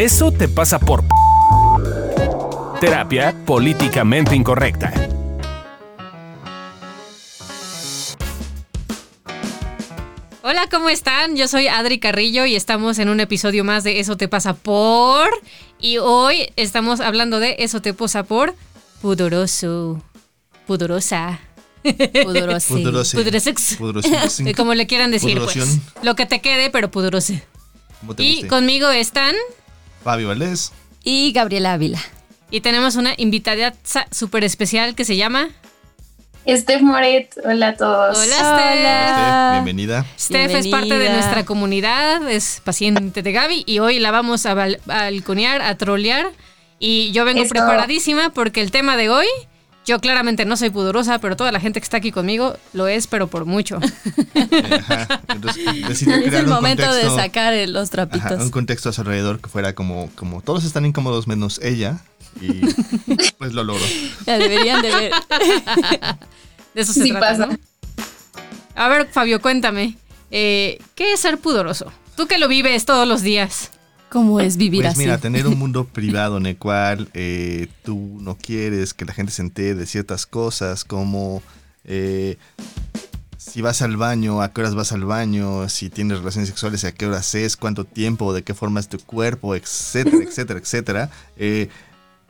Eso te pasa por... Terapia políticamente incorrecta. Hola, ¿cómo están? Yo soy Adri Carrillo y estamos en un episodio más de Eso te pasa por... Y hoy estamos hablando de Eso te pasa por... Pudoroso. Pudorosa. Pudorosi. Pudorosi. Pudorosex. Pudorosi. Como le quieran decir, pues. Lo que te quede, pero pudorose. ¿Cómo te Y guste? conmigo están... Fabio Valdés. Y Gabriela Ávila. Y tenemos una invitada súper especial que se llama... Steph Moret, hola a todos. Hola, Hola. Steph, bienvenida. Steph es parte de nuestra comunidad, es paciente de Gaby y hoy la vamos a bal- a balconear, a trolear. Y yo vengo preparadísima porque el tema de hoy, yo claramente no soy pudorosa, pero toda la gente que está aquí conmigo lo es, pero por mucho. Ajá. Entonces, decidió Es el un momento de sacar los ajá, trapitos. un contexto a su alrededor que fuera como, como todos están incómodos menos ella. Y pues lo logró. Ya deberían de ver. De eso se Sí trata, pasa. ¿no? A ver, Fabio, cuéntame, eh, ¿qué es ser pudoroso? Tú que lo vives todos los días. ¿Cómo es vivir Pues así? mira, tener un mundo privado en el cual eh, tú no quieres que la gente se entere de ciertas cosas, como eh, si vas al baño, a qué horas vas al baño, si tienes relaciones sexuales, a qué horas es, cuánto tiempo, de qué forma es tu cuerpo, etcétera, etcétera, etcétera. Eh,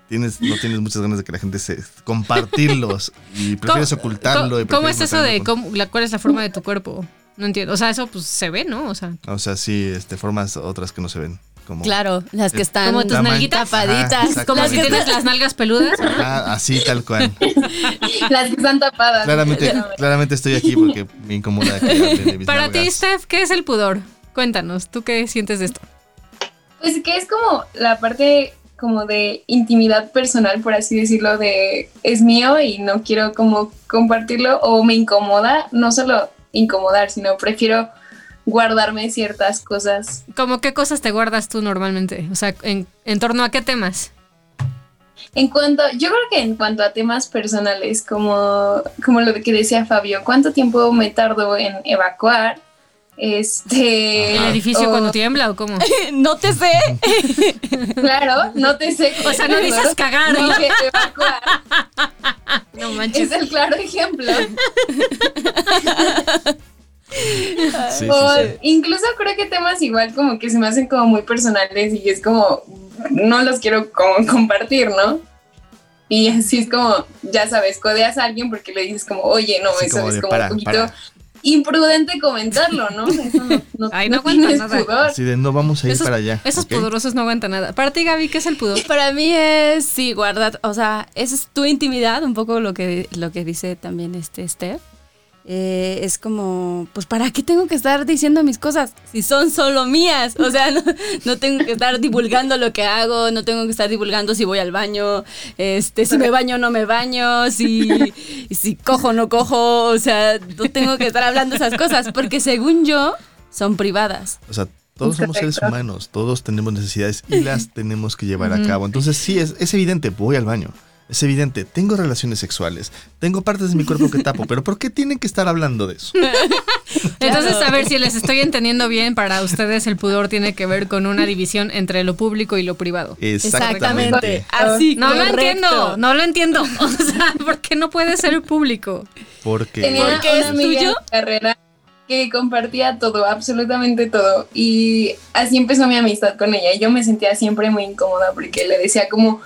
tienes, no tienes muchas ganas de que la gente se compartirlos y prefieres ¿Cómo- ocultarlo. y ¿Cómo, prefieres es eso de cómo- la, cuál es la forma de tu cuerpo? No entiendo. O sea, eso pues se ve, ¿no? O sea, O sea, sí, este, formas otras que no se ven. Como, Claro, las que están Como tus nalguitas. tapaditas. Ajá, como Las si que tienes las nalgas peludas. Ah, así tal cual. Las que están tapadas. Claramente, claramente estoy aquí porque me incomoda que hablen de mis Para ti. Steph, ¿qué es el pudor? Cuéntanos, ¿tú qué sientes de esto? Pues que es como la parte como de intimidad personal, por así decirlo, de es mío y no quiero como compartirlo o me incomoda, no solo incomodar, sino prefiero guardarme ciertas cosas. ¿Cómo qué cosas te guardas tú normalmente? O sea, ¿en, en torno a qué temas? En cuanto, yo creo que en cuanto a temas personales, como, como lo que decía Fabio, ¿cuánto tiempo me tardo en evacuar? Este. ¿El edificio o- cuando tiembla o cómo? no te sé. Claro, no te sé. O sea, no dices cagar, ¿no? Dije evacuar. No manches. Es el claro ejemplo. Sí, sí, O sí. incluso creo que temas igual como que se me hacen como muy personales y es como no los quiero como compartir, ¿no? Y así es como, ya sabes, codeas a alguien porque le dices como, oye, no, eso como es como para, un poquito para. imprudente comentarlo, ¿no? Eso no, no, Ay, no no aguanta tienes nada. pudor. Así de no vamos a ir Esos, para allá. esos ¿ok? pudorosos no aguantan nada. Para ti, Gaby, ¿qué es el pudor? Para mí es, sí, guardar, o sea, esa es tu intimidad, un poco lo que, lo que dice también este Steph. Eh, es como, pues, ¿para qué tengo que estar diciendo mis cosas si son solo mías? O sea, no, no tengo que estar divulgando lo que hago, no tengo que estar divulgando si voy al baño, este, si me baño o no me baño, si, si cojo o no cojo, o sea, no tengo que estar hablando esas cosas, porque según yo, son privadas. O sea, todos somos seres humanos, todos tenemos necesidades y las tenemos que llevar a cabo. Entonces, sí, es, es evidente, voy al baño. Es evidente, tengo relaciones sexuales, tengo partes de mi cuerpo que tapo, pero ¿por qué tienen que estar hablando de eso? Entonces, a ver si les estoy entendiendo bien, para ustedes el pudor tiene que ver con una división entre lo público y lo privado. Exactamente. Así, No lo entiendo, no lo entiendo. O sea, ¿por qué no puede ser público? Porque Tenía ¿Porque una es amiga tuyo? carrera que compartía todo, absolutamente todo. Y así empezó mi amistad con ella. Y yo me sentía siempre muy incómoda porque le decía como,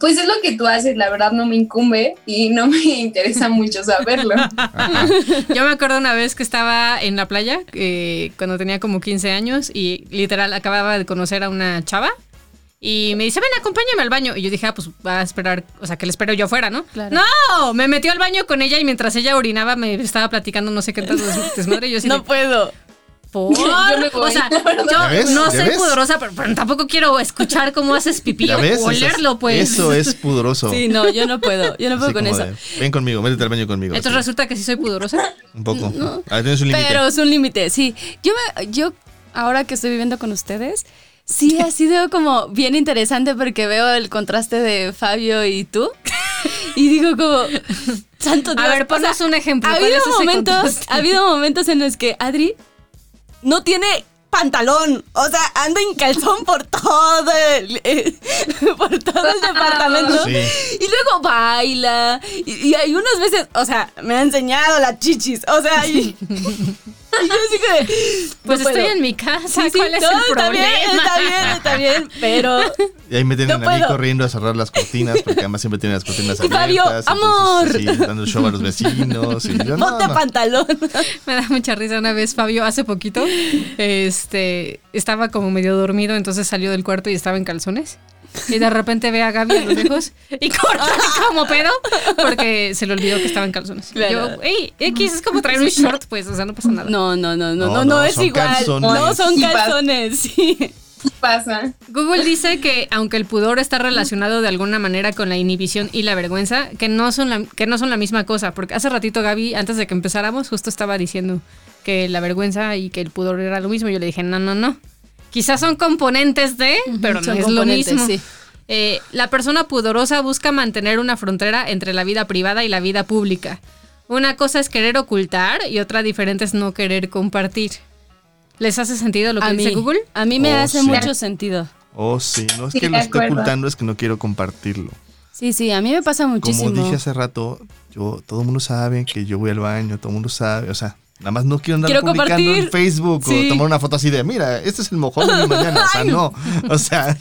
pues es lo que tú haces, la verdad no me incumbe y no me interesa mucho saberlo. Yo me acuerdo una vez que estaba en la playa, eh, cuando tenía como 15 años, y literal acababa de conocer a una chava. Y me dice, ven, acompáñame al baño. Y yo dije, ah, pues va a esperar, o sea, que le espero yo afuera, ¿no? Claro. No, me metió al baño con ella y mientras ella orinaba me estaba platicando no sé qué tanto des- desmadre. Y yo así No de, puedo. ¿Por? Yo me voy, O sea, yo no ¿Ya soy ves? pudorosa, pero, pero tampoco quiero escuchar cómo haces pipí ¿Ya o ves? Eso es- olerlo, pues. Eso es pudoroso. Sí, no, yo no puedo. Yo no puedo Así con eso. de, Ven conmigo, métete al baño conmigo. Entonces así, resulta que sí soy pudorosa. Un poco. Ah, tienes un límite. Pero es un límite, sí. Yo, me, yo, ahora que estoy viviendo con ustedes, sí ha sido como bien interesante porque veo el contraste de Fabio y tú. Y digo como, santo Dios. A ver, o ponos sea, un ejemplo. Ha ¿cuál habido, momentos, ha habido momentos en los que Adri no tiene pantalón. O sea, anda en calzón por todo el, eh, por todo el departamento. Sí. Y luego baila. Y, y hay unas veces, o sea, me ha enseñado las chichis. O sea, y, y yo así que. Pues no estoy puedo. en mi casa, Sí, sí, ¿cuál es no, el está problema? bien, está bien, está bien, pero Y ahí me tienen No a mí puedo. corriendo a cerrar las cortinas, porque además siempre tienen las cortinas Y abiertas. Fabio, ¡amor! Sí, dando show a los vecinos. Y yo, no, ponte no. pantalón. Me da mucha risa una vez, Fabio, hace poquito, este, estaba como medio dormido, entonces salió del cuarto y estaba en calzones. Y de repente ve a Gaby a lo lejos y corre como pedo porque se le olvidó que estaba en calzones. Y Claro. Yo, hey, X es como traer un short, pues, o sea, no pasa nada. No, no, no, no, No, no, no, no, es son igual. calzones. No son calzones, sí. pasa. Google dice que aunque el pudor está relacionado de alguna manera con la inhibición y la vergüenza, que no son la, que no son la misma cosa. Porque hace ratito Gaby, antes de que empezáramos, justo estaba diciendo que la vergüenza y que el pudor era lo mismo. Yo le dije, no, no, no. Quizás son componentes de, pero no Son es lo mismo. sí. Eh, la persona pudorosa busca mantener una frontera entre la vida privada y la vida pública. Una cosa es querer ocultar y otra diferente es no querer compartir. ¿Les hace sentido lo que A dice mí, Google? a mí me Oh, hace sí. mucho sentido. Oh, sí, no es Sí, que lo esté ocultando, es que no quiero compartirlo. Sí, sí, a mí me pasa muchísimo. Como dije hace rato, yo, todo el mundo sabe que yo voy al baño, todo el mundo sabe, o sea, nada más no quiero andar Quiero publicando compartir. en Facebook Sí. o tomar una foto así de, mira, este es el mojón de mi mañana, o sea, no, o sea,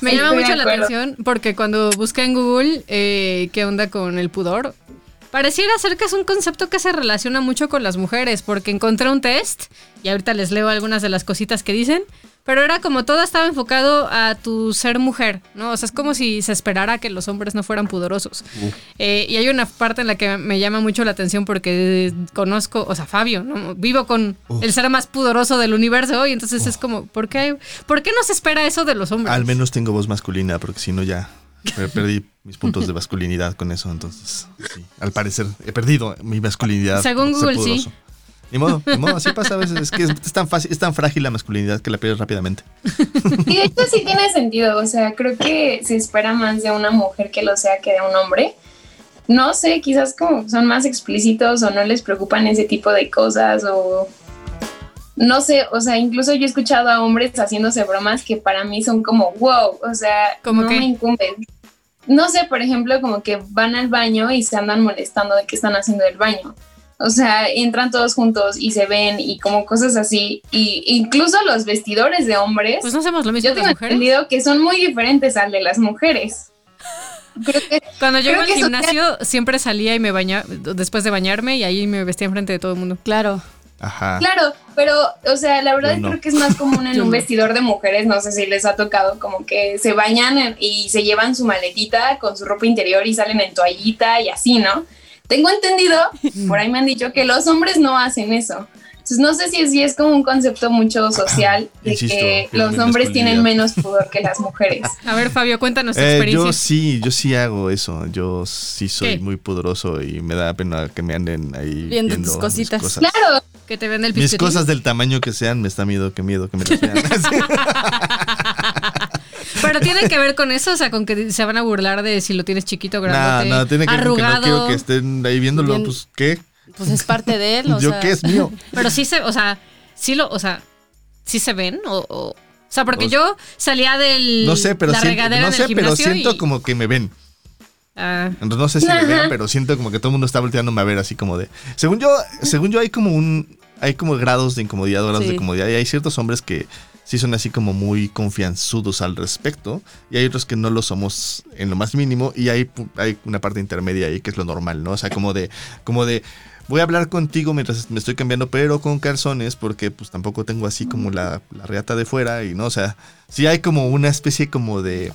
Me Sí, llama mucho la atención porque cuando busqué en Google eh, qué onda con el pudor, pareciera ser que es un concepto que se relaciona mucho con las mujeres porque encontré un test y ahorita les leo algunas de las cositas que dicen, pero era como todo estaba enfocado a tu ser mujer, ¿no? O sea, es como si se esperara que los hombres no fueran pudorosos. Eh, y hay una parte en la que me llama mucho la atención porque conozco, o sea, Fabio, ¿no? vivo con el ser más pudoroso del universo y entonces es como, ¿por qué, ¿por qué no se espera eso de los hombres? al menos tengo voz masculina, porque si no ya per- perdí mis puntos de masculinidad con eso, entonces, sí, al parecer he perdido mi masculinidad. Según Google, sí. Ni modo, ni modo, así pasa a veces, es que es, es tan fácil, es tan frágil la masculinidad que la pierdes rápidamente. Y de hecho sí tiene sentido, o sea, creo que se espera más de una mujer que lo sea que de un hombre. No sé, quizás como son más explícitos o no les preocupan ese tipo de cosas o no sé, o sea, incluso yo he escuchado a hombres haciéndose bromas que para mí son como wow, o sea, ¿Cómo no qué? me incumben. No sé, por ejemplo, como que van al baño y se andan molestando de que están haciendo el baño. O sea, entran todos juntos y se ven y como cosas así. Y incluso los vestidores de hombres Pues no hacemos lo mismo yo tengo las mujeres. entendido que son muy diferentes al de las mujeres. Creo que Cuando yo Creo iba al gimnasio, siempre salía y me bañaba después de bañarme y ahí me vestía enfrente de todo el mundo. Claro. Ajá. Claro, pero, o sea, la verdad no. creo que es más común en un vestidor de mujeres, no sé si les ha tocado, como que se bañan y se llevan su maletita con su ropa interior y salen en toallita y así, ¿no? Tengo entendido, por ahí me han dicho que los hombres no hacen eso. Entonces no sé si, si es como un concepto mucho social de Insisto, que es los hombres tienen menos pudor que las mujeres. A ver, Fabio, cuéntanos tu Eh, experiencia. yo sí, yo sí hago eso. Yo sí soy ¿Qué? muy poderoso y me da pena que me anden ahí Viendo viendo, tus mis cositas. cosas. Claro, Que te vende el Mis pisquerín. cosas del tamaño que sean, me está miedo, que miedo que me las vean. Pero tiene que ver con eso, o sea, con que se van a burlar de si lo tienes chiquito, grandote, no, tiene que ver con que no arrugado. quiero que estén ahí viéndolo. Bien. Pues, ¿qué? Pues es parte de él. O ¿Yo sea, qué es mío? Pero sí se, o sea, sí lo, o sea, sí se ven o, o, o sea, porque O- yo salía del No sé, pero la siento, regadera no sé, pero siento y- como que me ven. ah, Entonces, no sé si me vean, pero siento como que todo el mundo está volteándome a ver así como de. Según yo, según yo hay como un. Hay como grados de incomodidad, grados Sí. de comodidad. Y hay ciertos hombres que sí son así como muy confianzudos al respecto. Y hay otros que no lo somos en lo más mínimo. Y hay, hay una parte intermedia ahí que es lo normal, ¿no? O sea, como de. como de. Voy a hablar contigo mientras me estoy cambiando, pero con calzones, porque pues tampoco tengo así como la, la reata de fuera. Y no, o sea, sí hay como una especie como de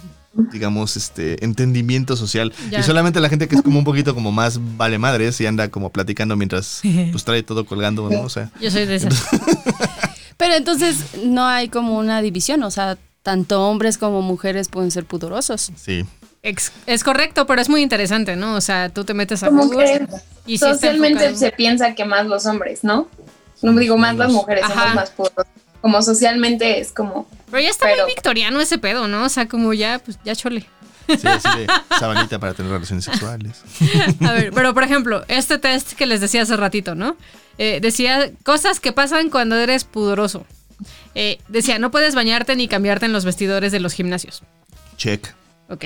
digamos, este, entendimiento social. Ya. Y solamente la gente que es como un poquito como más vale madres y anda como platicando mientras pues trae todo colgando, ¿no? O sea, yo soy de esas. Pero entonces no hay como una división. O sea, tanto hombres como mujeres pueden ser pudorosos. sí. Ex- es correcto, pero es muy interesante, ¿no? O sea, tú te metes a como Google que y sí socialmente enfocado. se piensa que más los hombres, ¿no? No digo más las mujeres, Ajá. somos más pudorosas. Como socialmente es como Pero ya está pero- muy victoriano ese pedo, ¿no? O sea, como ya, pues ya chole. Sí, así de sabanita para tener relaciones sexuales. A ver, pero por ejemplo, este test que les decía hace ratito, ¿no? Eh, decía cosas que pasan cuando eres pudoroso. Eh, decía, no puedes bañarte ni cambiarte en los vestidores de los gimnasios. Check. Ok.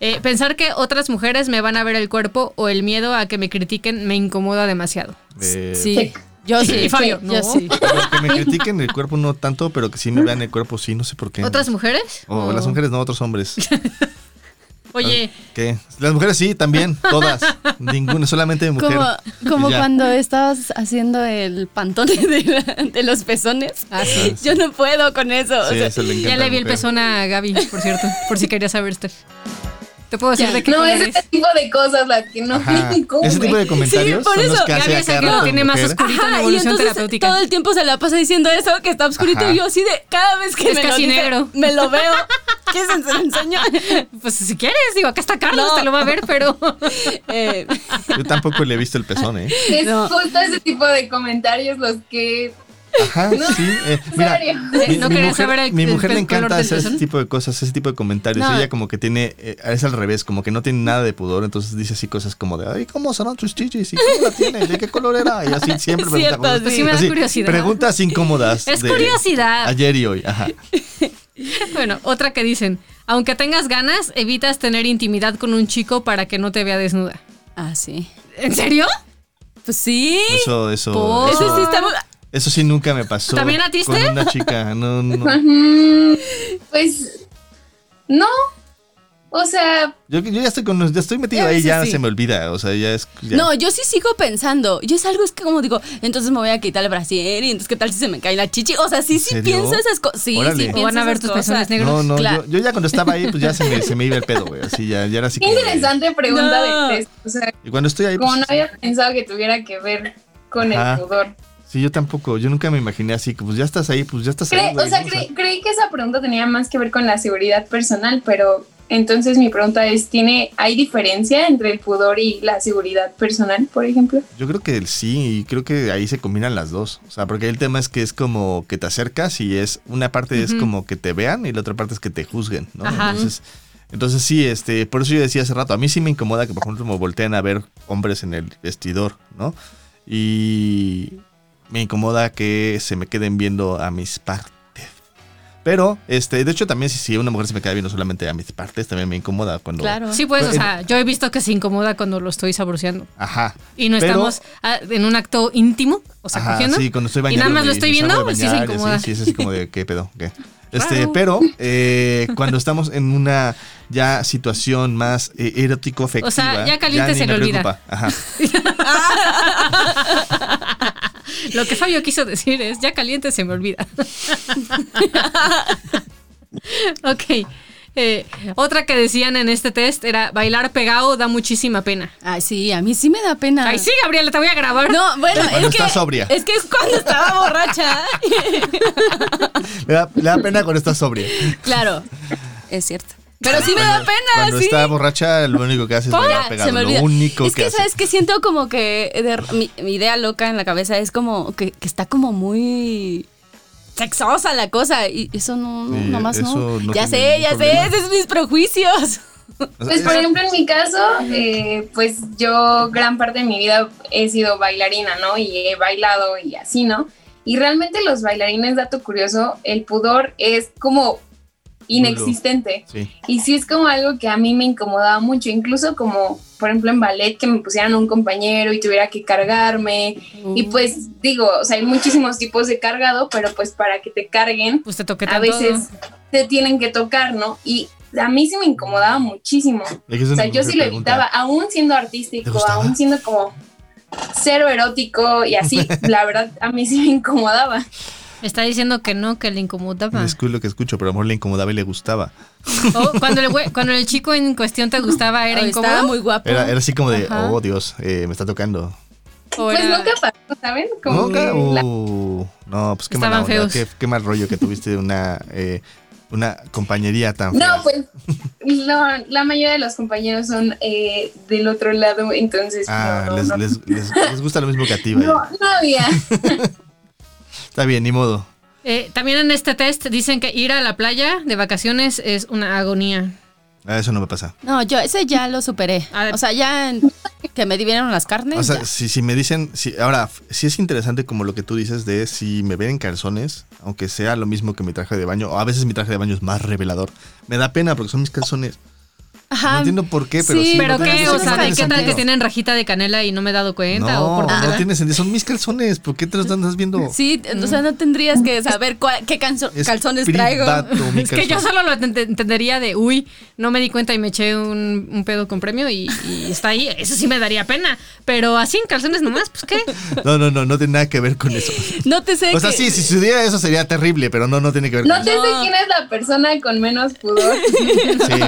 Eh, pensar que otras mujeres me van a ver el cuerpo o el miedo a que me critiquen me incomoda demasiado. Eh, Sí. Yo sí. Y Fabio, yo no. sí. pero que me critiquen el cuerpo no tanto, pero que sí me vean el cuerpo sí, no sé por qué. ¿Otras mujeres? O O- las mujeres no, otros hombres. Oye, ¿Qué? Las mujeres sí, también, todas. Ninguna, solamente mujer. Como, como cuando estabas haciendo el pantone de, la- de los pezones. Ah, sí. Yo no puedo con eso. o Sí, sea, eso le ya le vi el pezón a Gaby, por cierto, por si querías saber, Steph. Te puedo decir Ya. de qué No, color es es. ese tipo de cosas las que no Ajá. Ese tipo de comentarios por son los eso. que hace Gaby a es cada el que lo rato tiene más oscurito en Ajá, y evolución entonces terapéutica. todo el tiempo se la pasa diciendo eso, que está oscurito, Ajá. y yo así de, cada vez que Es me casi lo dice, negro. me lo veo. ¿Qué se se lo enseño? Pues si quieres, digo, acá está Carlos, No. te lo va a ver, pero. Eh, Yo tampoco le he visto el pezón, ¿eh? Es No. justo ese tipo de comentarios los que... Ajá, No, sí. eh, mira, serio. mi, ¿No mi querías mujer, saber el- mi el mujer le encanta hacer ese tipo de cosas, ese tipo de comentarios. No. Ella como que tiene, eh, es al revés, como que no tiene nada de pudor, entonces dice así cosas como de, ay, ¿cómo son tus chichis? ¿Y cómo la tiene? ¿De qué color era? Y así siempre Es pregunta cierto, cosas. sí. Me da Así, curiosidad. Preguntas incómodas. Es de curiosidad. Ayer y hoy, ajá. Bueno, otra que dicen, aunque tengas ganas, evitas tener intimidad con un chico para que no te vea desnuda. ah, sí. ¿En serio? Pues sí. Eso, eso, Por- Eso eso, sí está eso sí nunca me pasó. ¿También a ti, Con una chica, no, no. Pues... No. O sea, Yo, yo ya estoy con, ya estoy metido A ahí, ya sí. se me olvida, o sea, ya es... ya. No, yo sí sigo pensando. Yo es algo es que como digo, entonces me voy a quitar el brasier y entonces qué tal si se me cae la chichi. O sea, sí, sí serio? pienso esas cosas. Sí, Órale. sí O van a ver esas tus cosas. pezones negros. No, no, Claro. yo, yo ya cuando estaba ahí, pues ya se me, se me iba el pedo, güey. Así ya, ya era así qué interesante pregunta No. de test. O sea, Y cuando estoy ahí, como pues, no había pensado que tuviera que ver con Ajá. el pudor. Sí, yo tampoco, yo nunca me imaginé así, que pues ya estás ahí, pues ya estás ahí, Cre- o sea, creí que esa pregunta tenía más que ver con la seguridad personal, pero entonces mi pregunta es, ¿tiene, ¿hay diferencia entre el pudor y la seguridad personal, por ejemplo? Yo creo que sí, y creo que ahí se combinan las dos. O sea, porque el tema es que es como que te acercas y es una parte es como que te vean y la otra parte es que te juzguen, ¿no? Ajá. Entonces, entonces sí, este, por eso yo decía hace rato, a mí sí me incomoda que por ejemplo me volteen a ver hombres en el vestidor, ¿no? Y me incomoda que se me queden viendo a mis partes. Pero, este, de hecho también si, si una mujer se me queda viendo solamente a mis partes, también me incomoda cuando... Claro. Sí, pues, o Pero- sea, yo he visto que se incomoda cuando lo estoy saboreando. Ajá. Y no Pero- estamos ah, en un acto íntimo, o sea, Ajá, cogiendo. Sí, cuando estoy y bañando. nada más lo estoy viendo, sí se incomoda. Sí, sí, es así como de, ¿qué pedo? ¿Qué? Este, pero eh, cuando estamos en una ya situación más eh, erótico afectiva O sea, ya caliente se le olvida. preocupa. Ajá. Lo que Fabio quiso decir es, ya caliente se me olvida. ok. eh, otra que decían en este test era bailar pegado da muchísima pena. Ay, sí, a mí sí me da pena. Ay, sí, Gabriela, te voy a grabar. No, bueno, Cuando es que estás sobria. es que es cuando estaba borracha. Le da, le da pena cuando está sobria. claro, es cierto. Pero sí me da pena, Cuando sí. está borracha, lo único que hace es bailar pegado. se me Lo único es que, que, hace. sabes que siento como que de- mi, mi idea loca en la cabeza es como que, que está como muy sexosa la cosa y eso no, no Sí, nomás no. eso no Ya sé, ya problema. sé, esos son mis prejuicios. Pues por ejemplo en mi caso, eh, pues yo gran parte de mi vida he sido bailarina, ¿no? Y he bailado y así, ¿no? Y realmente los bailarines, dato curioso, el pudor es como inexistente. sí. Y sí es como algo que a mí me incomodaba mucho, incluso como, por ejemplo, en ballet, que me pusieran un compañero y tuviera que cargarme. Y pues digo, o sea, hay muchísimos tipos de cargado, pero pues para que te carguen, Pues te a veces te tienen que tocar, ¿no? Y a mí sí me incomodaba muchísimo. O sea, yo sí lo evitaba, aún siendo ¿Te artístico, aún siendo como cero erótico y así, la verdad, a mí sí me incomodaba. Está diciendo que no, que le incomodaba. Es lo que escucho, pero a lo mejor le incomodaba y le gustaba. Cuando, el güey- cuando el chico en cuestión te gustaba, ¿era incómodo? Estaba muy guapo. Era, era así como de, Ajá. oh Dios, eh, me está tocando. ¿O Pues nunca pasó, ¿saben? Como ¿Nunca? Uh, no, pues qué feos. Qué, qué mal rollo que tuviste una, eh, una compañería tan fea. No, pues no, la mayoría de los compañeros son eh, del otro lado, entonces Ah, no, no, les, no. Les, les- les gusta lo mismo que a ti. No, no había. Está bien, ni modo. Eh, también en este test dicen que ir a la playa de vacaciones es una agonía. Ah, Eso no me pasa. No, yo ese ya lo superé. O sea, ya en- que me dividieron las carnes. O sea, si, si me dicen, si, ahora, si es interesante como lo que tú dices de si me ven en calzones, aunque sea lo mismo que mi traje de baño, o a veces mi traje de baño es más revelador, me da pena porque son mis calzones. Ajá. No entiendo por qué, pero Sí, sí. ¿Pero no qué? no O sea, ¿de qué tal que tienen rajita de canela y no me he dado cuenta? No, ¿O por dónde no tiene sentido. Son mis calzones. ¿Por qué te los andas viendo? Sí, o sea, no tendrías que saber cuál- qué canso- Es calzones traigo. mi Es que yo solo lo ent- entendería de, uy, no me di cuenta y me eché un, un pedo con premio y, y está ahí. Eso sí me daría pena. Pero así en calzones nomás, pues qué. No, no, no, no tiene nada que ver con eso. No te sé O sea, que- sí, si sucediera eso sería terrible, pero no, no tiene que ver No con te eso. sé quién es la persona con menos pudor. Sí,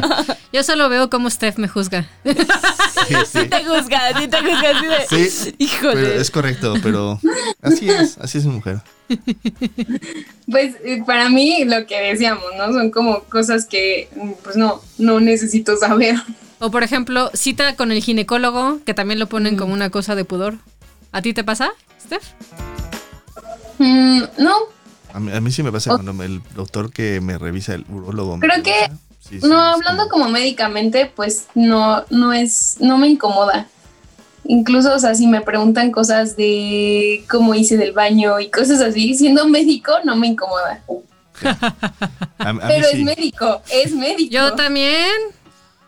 Yo solo veo cómo Steph me juzga. sí, sí. Sí te juzga, sí te juzga así de... Sí, Híjole. pero es correcto, pero así es, así es mi mujer. Pues eh, para mí lo que decíamos, ¿no? Son como cosas que mm, pues no, no necesito saber. O por ejemplo, cita con el ginecólogo, que también lo ponen como una cosa de pudor. ¿A ti te pasa, Steph? Mm, no, A mí, a mí sí me pasa cuando me- el doctor que me revisa, el urólogo. me Creo que- revisa. Sí, sí, no, hablando como médicamente, pues no, no es, no me incomoda. Incluso, o sea, si me preguntan cosas de cómo hice del baño y cosas así, siendo médico no me incomoda. A, a mí Pero es sí. médico, es médico. Yo también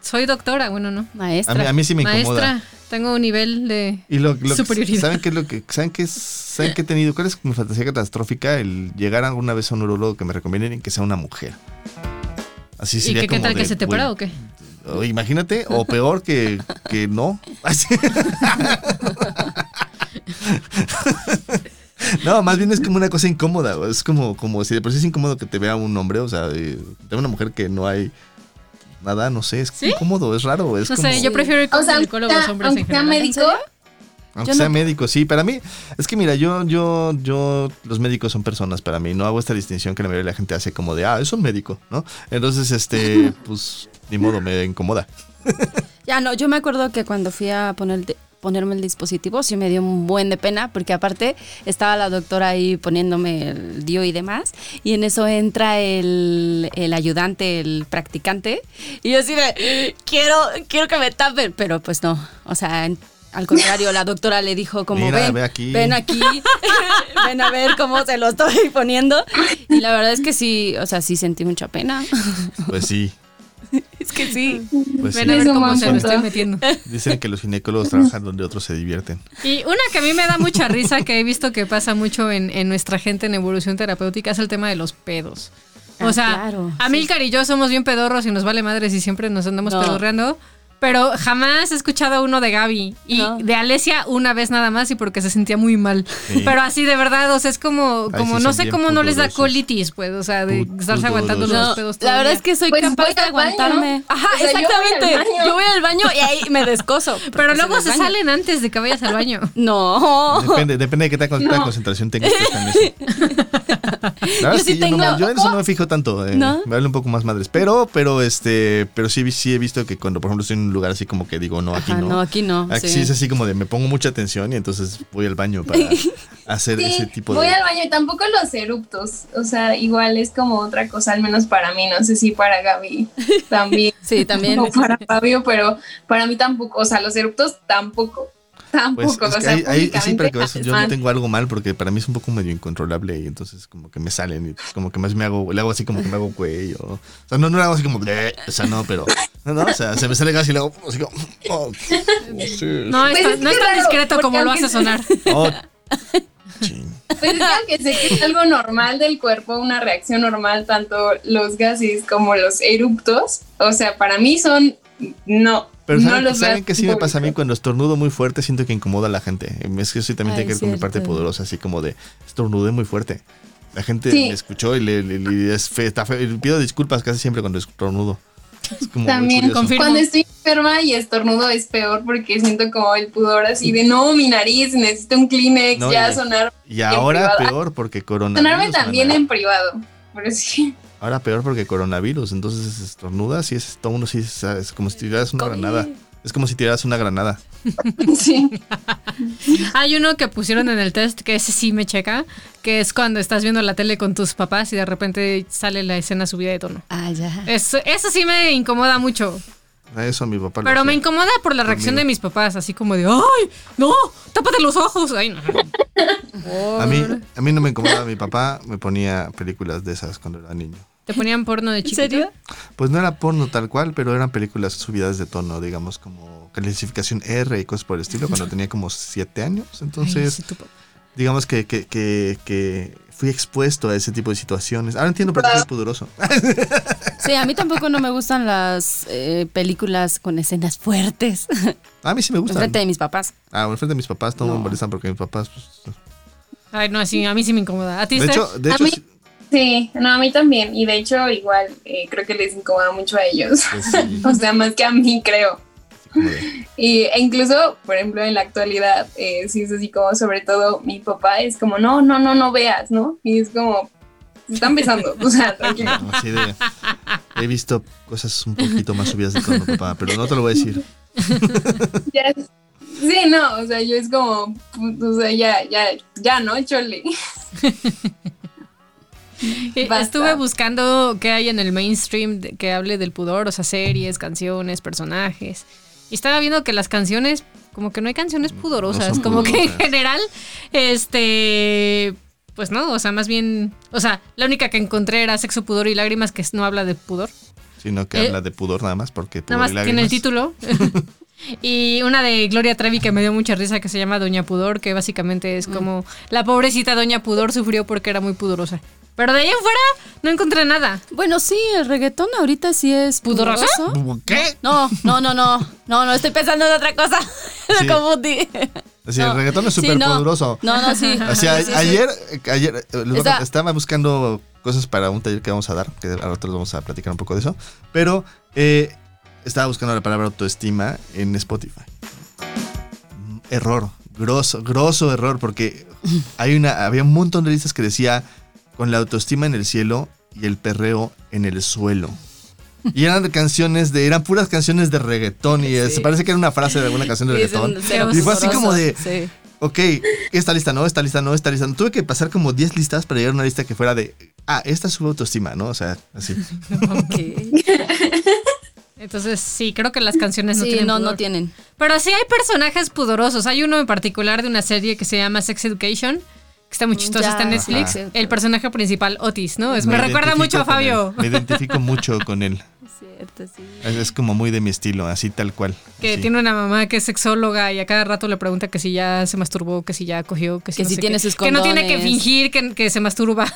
soy doctora, bueno, no. A Maestra. mí, a mí sí me incomoda. Maestra, tengo un nivel de... Y lo, lo que- Superioridad. ¿saben qué es lo que saben qué es- saben qué he tenido? ¿Cuál es mi fantasía catastrófica? El llegar alguna vez a un urólogo que me recomienden que sea una mujer. Así ¿Y sería qué, qué como tal de, que se te para o qué? o imagínate, o peor que, que no. No, más bien es como una cosa incómoda. Es como, como si de por sí es incómodo que te vea un hombre, o sea, de, de una mujer que no hay nada, no sé, es ¿Sí? incómodo, es raro. Es No como, sé, yo prefiero ir con O sea, sea, hombres en aunque sea general. médico, Aunque Yo sea no- médico, sí. Para mí, es que mira, yo, yo, yo, los médicos son personas para mí. No hago esta distinción que la mayoría de la gente hace como de, ah, es un médico, ¿no? Entonces, este, pues, ni modo, me incomoda. Ya no, yo me acuerdo que cuando fui a poner de- ponerme el dispositivo sí me dio un buen de pena porque aparte estaba la doctora ahí poniéndome el dio y demás y en eso entra el, el ayudante, el practicante y yo así de quiero, quiero que me tapen, pero pues no, o sea, al contrario, la doctora le dijo como Mira, ven, ve aquí". ven aquí, ven a ver cómo se lo estoy poniendo y la verdad es que sí, o sea, sí sentí mucha pena. Pues sí, es que sí. pues sí. Ven a ver cómo se lo estoy metiendo. Dicen que los ginecólogos trabajan donde otros se divierten. Y una que a mí me da mucha risa, que he visto que pasa mucho en, en nuestra gente en evolución terapéutica, es el tema de los pedos. O Ah, sea, claro, Amilcar y yo somos bien pedorros y nos vale madres y siempre nos andamos No. pedorreando. Pero jamás he escuchado uno de Gaby y No. de Alesia una vez nada más y porque se sentía muy mal. Sí. Pero así de verdad, o sea, es como, como sí, no sé cómo no les da colitis, pues, o sea, de estarse aguantando los No, pedos todo la verdad es que soy Pues capaz de baño. aguantarme. Ajá, O sea, yo voy al exactamente. Yo voy al baño y ahí me descoso. Pero luego se salen antes de que vayas al baño. No. Depende, depende de qué tanta No. concentración tengas Yo es que sí yo, no me- tengo- yo en eso no me fijo tanto. eh, ¿No? Me vale un poco más madres. Pero, pero este, pero sí, sí he visto que cuando, por ejemplo, estoy en un lugar así como que digo, no, aquí Ajá, no. no, aquí no. Aquí sí. es así como de me pongo mucha atención y entonces voy al baño para hacer Sí, ese tipo voy de. al baño y tampoco los eruptos. O sea, igual es como otra cosa, al menos para mí. No sé si para Gaby también. Sí, también. o para Fabio, pero para mí tampoco. O sea, los eruptos tampoco. Pues Tampoco. es o que sea, ahí, ahí sí, para que yo no tengo algo mal porque para mí es un poco medio incontrolable y entonces como que me salen y pues como que más me hago, le hago así como que me hago güey o, o sea, no, no le hago así como, "Bleh", o sea, no, pero, no, no, o sea, se me sale gas y le hago así como, oh, sí, No es Pues tan, es no es que tan raro, discreto como lo hace sonar. oh. Pues es que aunque sé que es algo normal del cuerpo, una reacción normal, tanto los gases como los eruptos, o sea, para mí son no. Pero no ¿saben, los ¿saben qué sí me pasa a mí cuando estornudo muy fuerte? Siento que incomoda a la gente. Es que eso también Ay, tiene que ver con mi parte poderosa, así como de estornudé muy fuerte. La gente Sí. me escuchó y le, le- le- es fe- está feo. Pido disculpas casi siempre cuando estornudo. Es como muy También, confirmo. cuando estoy enferma y estornudo es peor porque siento como el pudor así de no, mi nariz, necesito un Kleenex, No, ya y- sonar. Y ahora peor porque coronavirus. Sonarme también en privado. Pero sí. Ahora peor porque coronavirus. Entonces estornudas y es todo uno sí es, es como si tiraras una COVID. granada. Es como si tiraras una granada. sí. Hay uno que pusieron en el test que ese sí me checa, que es cuando estás viendo la tele con tus papás y de repente sale la escena subida de tono. Ah, ya. Eso, eso sí me incomoda mucho. A eso mi papá lo Pero me incomoda por la reacción Conmigo. de mis papás, así como de, ¡ay! ¡No! ¡Tápate los ojos! ¡Ay, no! A mí, a mí no me incomodaba. Mi papá me ponía películas de esas cuando era niño. ¿Te ponían porno de ¿En chiquito? serio? Pues no era porno tal cual, pero eran películas subidas de tono, digamos, como clasificación R y cosas por el estilo, cuando tenía como siete años. Ay, Entonces, digamos que, que, que, que fui expuesto a ese tipo de situaciones. Ahora entiendo por qué soy pudoroso. Sí, a mí tampoco no me gustan las eh, películas con escenas fuertes. A mí sí me gustan. Enfrente de mis papás. Ah, bueno, frente de mis papás no, No. me molestan porque mis papás... pues, Ay, no, sí, a mí sí me incomoda. ¿A ti, de hecho, de A hecho mí- sí- no, a mí también. Y de hecho, igual, eh, creo que les incomoda mucho a ellos. pues sí, o sea, más que a mí, creo. Y, e incluso, por ejemplo, en la actualidad, eh, sí es así como, sobre todo, mi papá es como, no, no, no, no veas, ¿no? Y es como, se están besando, o sea, tranquilo. Así de. He visto cosas un poquito más subidas de tono, papá, pero no te lo voy a decir. Ya sí, no, o sea, yo es como, pu- o sea, ya, ya, ya, ¿no? Chole. Eh. Estuve buscando qué hay en el mainstream que hable del pudor, o sea, series, canciones, personajes. Y estaba viendo que las canciones, como que no hay canciones pudorosas, como que en general, este, pues no, o sea, más bien, o sea, la única que encontré era Sexo, Pudor y Lágrimas, que no habla de pudor, Sino que Eh, habla de pudor nada más, porque pudor nada y más tiene el lágrimas. título. y una de Gloria Trevi que me dio mucha risa, que se llama Doña Pudor, que básicamente es como la pobrecita Doña Pudor sufrió porque era muy pudorosa. Pero de ahí en fuera no encontré nada. Bueno, sí, el reggaetón ahorita sí es ¿Pudoroso? pudoroso. ¿Qué? No, no, no, no. No, no, estoy pensando en otra cosa. Sí. Me confundí. Así, No. el reggaetón es Sí, súper no. poderoso. No, no, sí. Así, a- Sí, sí, sí. ayer, ayer eh, Está- estaba buscando cosas para un taller que vamos a dar, que a nosotros vamos a platicar un poco de eso, pero eh, estaba buscando la palabra autoestima en Spotify. Error, grosso, grosso error, porque hay una, había un montón de listas que decía con la autoestima en el cielo y el perreo en el suelo. Y eran canciones de, eran puras canciones de reggaetón y Sí. se parece que era una frase de alguna canción de Sí, es reggaetón. Y fue así como de, Sí. Ok, esta lista no, esta lista no, esta lista no. Tuve que pasar como 10 listas para llegar a una lista que fuera de, ah, esta sube autoestima, ¿no? O sea, así. Ok. Entonces, sí, creo que las canciones no Sí, tienen no, pudor. no tienen. Pero sí hay personajes pudorosos. Hay uno en particular de una serie que se llama Sex Education, que está muy chistoso, Ya, está en Netflix. ajá. El personaje principal, Otis, ¿no? Es- me, recuerda mucho a Fabio. Me identifico mucho con él. Cierto, sí. Es, es como muy de mi estilo, así tal cual. Que así. tiene una mamá que es sexóloga y a cada rato le pregunta que si ya se masturbó, que si ya cogió, que si, Que no si sé tiene qué. sus Que no tiene que condones. fingir que, que se masturba.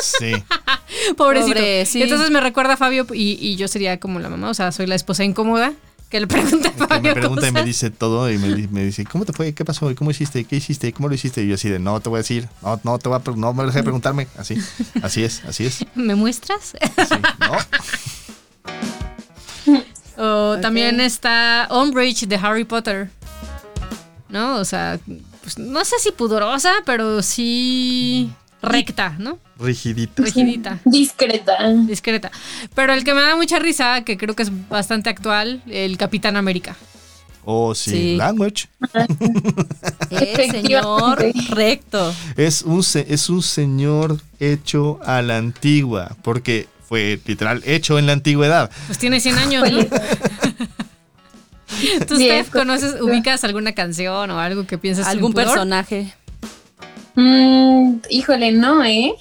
Sí. Pobrecito. Pobre, sí. Entonces me recuerda a Fabio y, y yo sería como la mamá, o sea, soy la esposa incómoda que le pregunta a Que Fabio. me pregunta y me cosas. dice todo y me, me dice, ¿cómo te fue? ¿Qué pasó? ¿Y ¿Cómo hiciste? ¿Qué hiciste? ¿Cómo lo hiciste? Y yo así de, no te voy a decir, no, no te voy a, no me dejes de preguntarme. Así, así es, así es. ¿Me muestras? Así, ¿no? O también está Umbridge de Harry Potter. ¿No? O sea, pues no sé si pudorosa, pero sí recta, ¿no? Rigidita. Rigidita, Discreta. discreta. Pero el que me da mucha risa, que creo que es bastante actual, el Capitán América. Oh, sí. Sí. Language. Eh, señor recto. Es un, es un señor hecho a la antigua, porque fue literal hecho en la antigüedad. Pues tiene 100 años, ¿no? ¿Tú, Steph, es conoces, ubicas alguna canción o algo que piensas en ¿Algún pudor? personaje? Mm, híjole, no, ¿eh?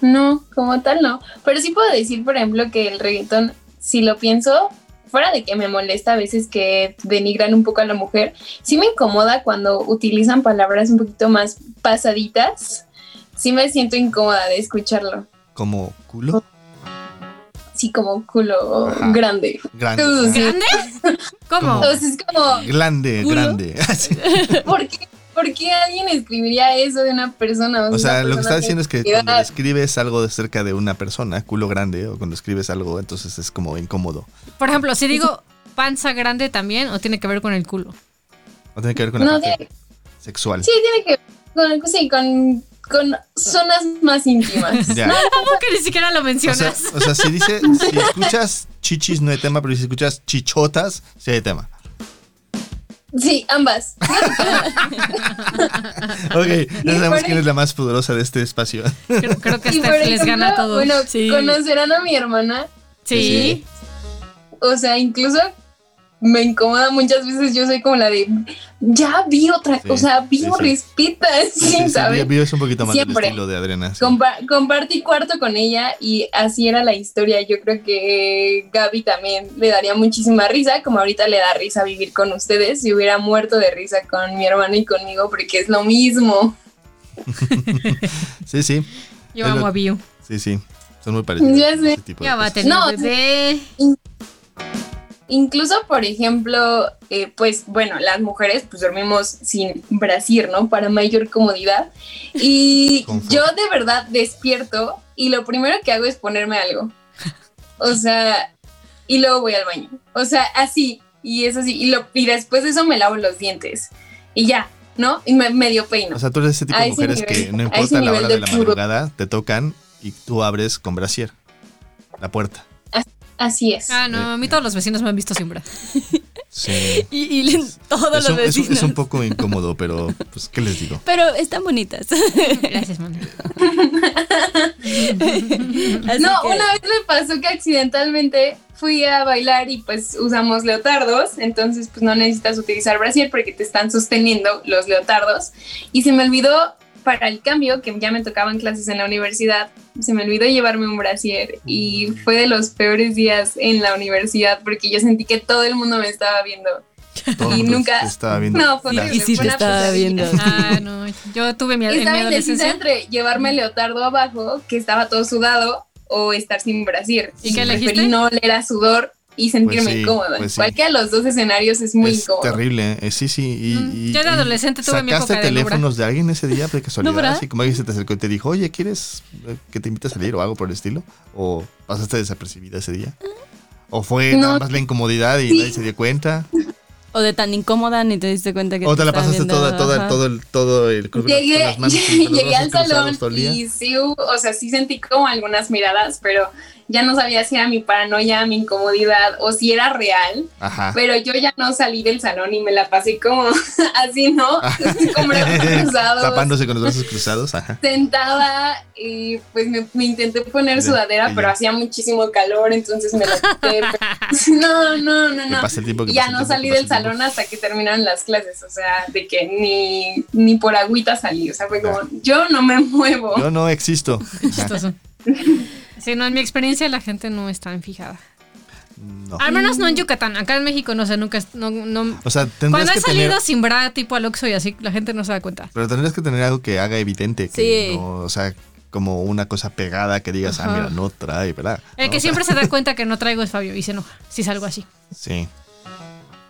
No, como tal no. Pero sí puedo decir, por ejemplo, que el reggaetón, si lo pienso, fuera de que me molesta a veces que denigran un poco a la mujer, sí me incomoda cuando utilizan palabras un poquito más pasaditas. Sí me siento incómoda de escucharlo. Como culo. Sí, como culo Ajá. grande. Grande. ¿Cómo? Sea, es como, Grande, ¿Culo? grande. Así. ¿por qué, por qué alguien escribiría eso de una persona? O sea, lo que está diciendo es que cuando escribes algo de cerca de una persona, culo grande, o cuando escribes algo, entonces es como incómodo. Por ejemplo, si digo panza grande también, o tiene que ver con el culo. No tiene que ver con la No, parte tiene- sexual. Sí, tiene que ver con, sí, con, con zonas más íntimas. Ya. ¿Cómo que ni siquiera lo O sea, mencionas? o sea, si dice, si escuchas chichis no hay tema, pero si escuchas chichotas, sí hay tema. Sí, ambas. Ok, ya sabemos quién es la más poderosa de este espacio. Creo, creo que por les ejemplo, gana a todos. Bueno, Sí. conocerán a mi hermana. sí. O sea, incluso me incomoda muchas veces. Yo soy como la de ya vi otra, Sí, o sea, vi sí, sí. respita, Sí, ¿sabes? vives un poquito más del Siempre. estilo de Adriana. sí. Compa- compartí cuarto con ella y así era la historia. Yo creo que Gaby también le daría muchísima risa, como ahorita le da risa vivir con ustedes. Si hubiera muerto de risa con mi hermano y conmigo, porque es lo mismo. Sí, sí, Yo Es amo lo- a Biu. sí, sí. Son muy parecidos. Ya sé. ese tipo de Ya va a tener No, bebé. Incluso, por ejemplo, eh, pues bueno, las mujeres pues dormimos sin brasier, ¿no? Para mayor comodidad. Y yo de verdad despierto y lo primero que hago es ponerme algo. O sea, y luego voy al baño. O sea, así, y es así. Y, lo, y después de eso me lavo los dientes. Y ya, ¿no? Y me medio peino. O sea, tú eres ese tipo de mujeres nivel, que no importa la hora de de la madrugada, te tocan y tú abres con brasier la puerta. Así es. Ah, no, a mí todos los vecinos me han visto sin bra. Sí. Y, todos Es los un, vecinos. es un poco incómodo, pero pues, ¿qué les digo? Pero están bonitas. Gracias. Así no, que- una vez me pasó que accidentalmente fui a bailar y pues usamos leotardos, entonces pues no necesitas utilizar brasier porque te están sosteniendo los leotardos. Y se me olvidó para el cambio, que ya me tocaban clases en la universidad, se me olvidó llevarme un brasier y fue de los peores días en la universidad porque yo sentí que todo el mundo me estaba viendo. Todo el Y mundo nunca- te estaba viendo. No, fue. Y sí fue te estaba viendo. Ah, no. Yo tuve mi, en mi Estaba indecisa entre llevarme el leotardo abajo, que estaba todo sudado, o estar sin brasier. ¿Y qué elegiste? Preferí no oler a sudor y sentirme Pues sí, incómoda. pues sí. Cualquiera de los dos escenarios es muy es incómodo. terrible, eh, sí, sí. Y, Mm, y- yo de y adolescente tuve mi ¿Sacaste época de teléfonos de alguien ese día de casualidad? ¿Nubra? Así como alguien se te acercó y te dijo, oye, ¿quieres eh, que te invite a salir o algo por el estilo? ¿O pasaste desapercibida ese día? ¿O fue No. nada más la incomodidad y Sí. nadie se dio cuenta? O de tan incómoda ni te diste cuenta que ¿O te la estaban pasaste viendo, toda, toda, todo el, todo el las- Llegué, con las manos- llegué al salón y sí, o sea, sí sentí como algunas miradas, pero ya no sabía si era mi paranoia, mi incomodidad o si era real. Ajá. Pero yo ya no salí del salón y me la pasé como así, ¿no? Con brazos cruzados. Tapándose con los brazos cruzados, ajá. sentada y pues me, me intenté poner Sí, sudadera, pero hacía muchísimo calor, entonces me la quité. pero- no, no, no, no. el tiempo, ya no tiempo, salí que del salón hasta que terminaron las clases, o sea, de que ni, ni por agüita salí, o sea, fue como, yo no me muevo. Yo no existo. Chistoso. Sí, no, en mi experiencia la gente no es tan fijada. No. Al menos no en Yucatán. Acá en México, no sé, nunca. es- No, no, O sea, cuando he que salido tener... sin bra, tipo al Oxxo y así, la gente no se da cuenta. Pero tendrías que tener algo que haga evidente. Que Sí. no, o sea, como una cosa pegada que digas, ah, mira, no trae, ¿verdad? El ¿No? que O sea, siempre se da cuenta que no traigo es Fabio y se enoja si salgo así. Sí,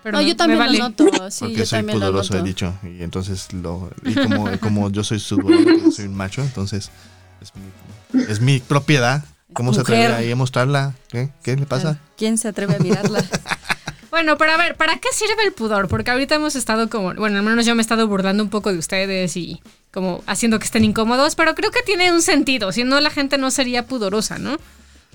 Pero No, yo también vale. lo noto. Sí, porque yo soy también lo pudoroso, he dicho. Y entonces, lo, y como, como yo soy sudoroso, soy un macho, entonces es mi, es mi propiedad. ¿Cómo se atreve ahí a mostrarla? ¿Qué, ¿Qué le pasa? ¿Quién se atreve a mirarla? Bueno, pero a ver, ¿para qué sirve el pudor? Porque ahorita hemos estado como, bueno, al menos yo me he estado burlando un poco de ustedes y como haciendo que estén incómodos, pero creo que tiene un sentido, si no la gente no sería pudorosa, ¿no?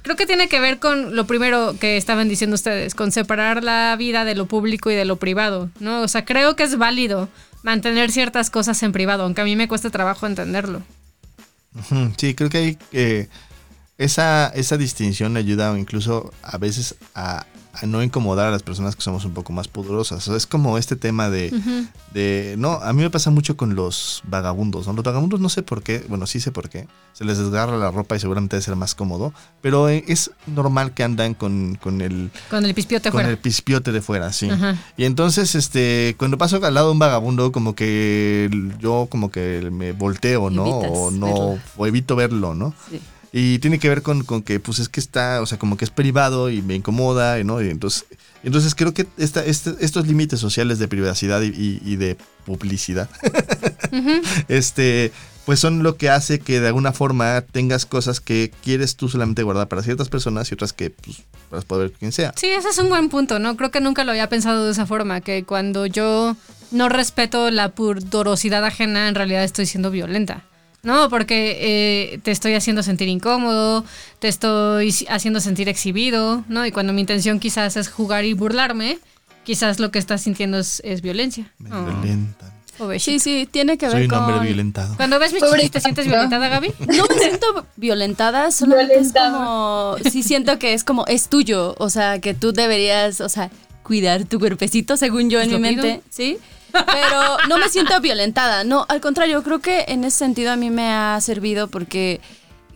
Creo que tiene que ver con lo primero que estaban diciendo ustedes, con separar la vida de lo público y de lo privado, ¿no? O sea, creo que es válido mantener ciertas cosas en privado, aunque a mí me cuesta trabajo entenderlo. Sí, creo que hay eh, esa, esa distinción ayuda incluso a veces a, a no incomodar a las personas que somos un poco más pudorosas. O sea, es como este tema de, de... No, a mí me pasa mucho con los vagabundos. ¿no? Los vagabundos no sé por qué, bueno, sí sé por qué. Se les desgarra la ropa y seguramente debe ser más cómodo. Pero eh, es normal que andan con, con el Con el pispiote con fuera. el pispiote de fuera, sí. Y entonces, este, cuando paso al lado de un vagabundo, como que yo como que me volteo, ¿no? Evitas o no, verlo. o evito verlo, ¿no? Sí. Y tiene que ver con, con que, pues es que está, o sea, como que es privado y me incomoda, ¿no? Y entonces, entonces creo que esta, este- estos límites sociales de privacidad y, y- y de publicidad, este, pues son lo que hace que de alguna forma tengas cosas que quieres tú solamente guardar para ciertas personas y otras que, pues, para poder ver quien sea. Sí, ese es un buen punto, ¿no? Creo que nunca lo había pensado de esa forma, que cuando yo no respeto la pudorosidad ajena, en realidad estoy siendo violenta. No, porque eh, te estoy haciendo sentir incómodo, te estoy haciendo sentir exhibido, ¿no? Y cuando mi intención quizás es jugar y burlarme, quizás lo que estás sintiendo es, es violencia. Me Oh, violentan. Sí, sí, tiene que ver Soy un con... hombre violentado. Cuando ves mis chichis, ¿te sientes violentada, Gaby? No me siento violentada, Violentada. es como... Sí siento que es como, es tuyo, o sea, que tú deberías, o sea, cuidar tu cuerpecito, según yo en mi mente, ¿sí? Pero no me siento violentada, no, al contrario, creo que en ese sentido a mí me ha servido porque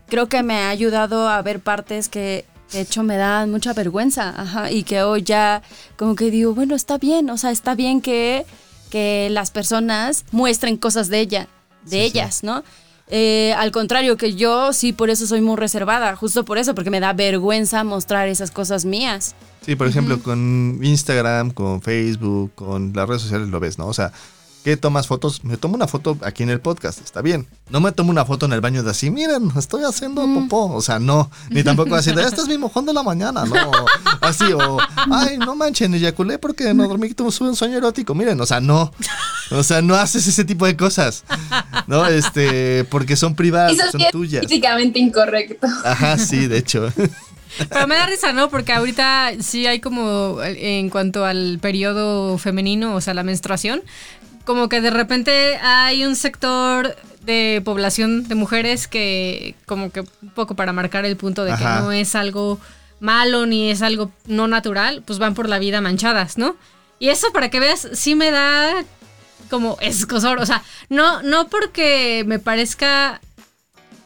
creo que me ha ayudado a ver partes que de hecho me dan mucha vergüenza, ajá, y que hoy ya como que digo, bueno, está bien, o sea, está bien que, que las personas muestren cosas de ella, de Sí, sí. ellas, ¿no? Eh, al contrario, que yo sí por eso soy muy reservada, justo por eso, porque me da vergüenza mostrar esas cosas mías. Sí, por ejemplo, con Instagram, con Facebook, con las redes sociales lo ves, ¿no? O sea, ¿qué tomas fotos? Me tomo una foto aquí en el podcast, está bien. No me tomo una foto en el baño de así, miren, estoy haciendo popó. O sea, no. Ni tampoco así de, este es mi mojón de la mañana, no. Así, o, ay, no manchen, eyaculé porque no dormí, tuve un sueño erótico. Miren, o sea, no. O sea, no haces ese tipo de cosas, ¿no? Este, porque son privadas, Eso sí son es tuyas. físicamente incorrecto. Ajá, sí, de hecho. Pero me da risa, ¿no? Porque ahorita sí hay como, en cuanto al periodo femenino, o sea, la menstruación, como que de repente hay un sector de población de mujeres que como que un poco para marcar el punto de Ajá. que no es algo malo ni es algo no natural, pues van por la vida manchadas, ¿no? Y eso para que veas, sí me da como escosor, o sea, no, no porque me parezca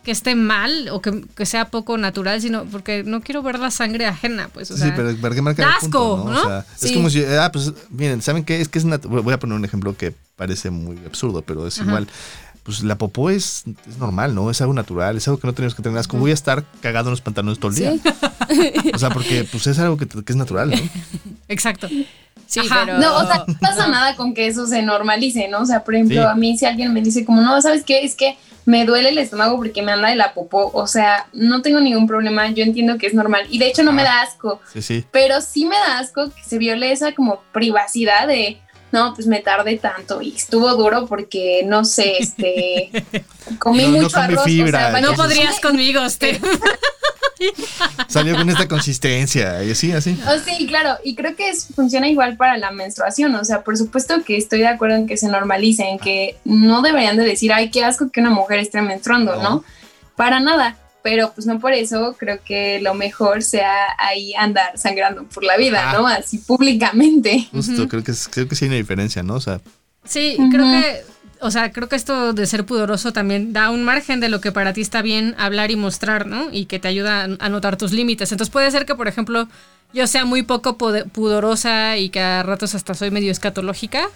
que esté mal o que, que sea poco natural, sino porque no quiero ver la sangre ajena, pues, o sea, sí, pero ¿para qué marcar da el punto, asco, ¿no? ¿no? O sea, Sí. es como si, ah, pues, miren, ¿saben qué? Es que es nat- Voy a poner un ejemplo que parece muy absurdo, pero es Ajá. igual. Pues la popó es, es normal, ¿no? Es algo natural, es algo que no tenemos que tener asco. Voy a estar cagado en los pantalones todo el día. O sea, porque pues es algo que, que es natural, ¿no? exacto. Sí, Ajá. pero... No, o sea, no pasa nada con que eso se normalice, ¿no? O sea, por ejemplo, Sí. a mí si alguien me dice como, no, ¿sabes qué? Es que me duele el estómago porque me anda de la popó. O sea, no tengo ningún problema, yo entiendo que es normal. Y de hecho no me da asco, Sí, sí. pero sí me da asco que se viole esa como privacidad de, no, pues me tardé tanto y estuvo duro porque, no sé, este, comí No- mucho arroz. fibra, o sea, No podrías conmigo, Steph. Salió con esta consistencia y así, así. Oh, sí, claro, y creo que es- funciona igual para la menstruación, o sea, por supuesto que estoy de acuerdo en que se normalice, en que no deberían de decir, ay, qué asco que una mujer esté menstruando, No. ¿no? Para nada, pero pues no por eso creo que lo mejor sea ahí andar sangrando por la vida. ¿no? Así públicamente. Justo, creo que creo que sí hay una diferencia, ¿no? O sea, Sí, creo que, o sea, creo que esto de ser pudoroso también da un margen de lo que para ti está bien hablar y mostrar, ¿no? Y que te ayuda a notar tus límites. Entonces puede ser que, por ejemplo, yo sea muy poco pudorosa y que a ratos hasta soy medio escatológica,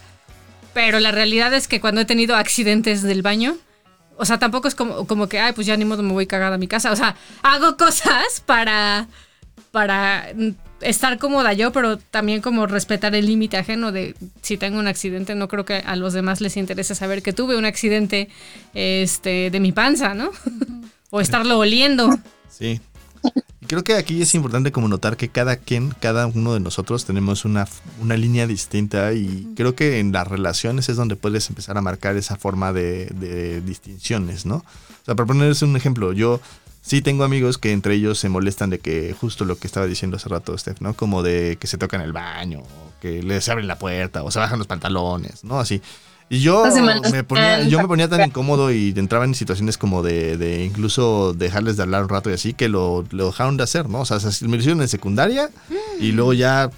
pero la realidad es que cuando he tenido accidentes del baño, o sea, tampoco es como, como que, ay, pues ya ni modo me voy cagada a mi casa. O sea, hago cosas para, para estar cómoda yo, pero también como respetar el límite ajeno de si tengo un accidente, no creo que a los demás les interese saber que tuve un accidente este, de mi panza, ¿no? o estarlo oliendo. Sí. Y creo que aquí es importante como notar que cada quien, cada uno de nosotros tenemos una, una línea distinta y creo que en las relaciones es donde puedes empezar a marcar esa forma de, de distinciones, ¿no? O sea, para ponerles un ejemplo, yo sí tengo amigos que entre ellos se molestan de que justo lo que estaba diciendo hace rato Steph, ¿no? Como de que se tocan el baño, o que les abren la puerta, o se bajan los pantalones, ¿no? Así. Y yo me ponía, yo me ponía tan incómodo y entraba en situaciones como de, de incluso dejarles de hablar un rato y así que lo, lo dejaron de hacer, ¿no? O sea, se- me lo hicieron en secundaria y luego ya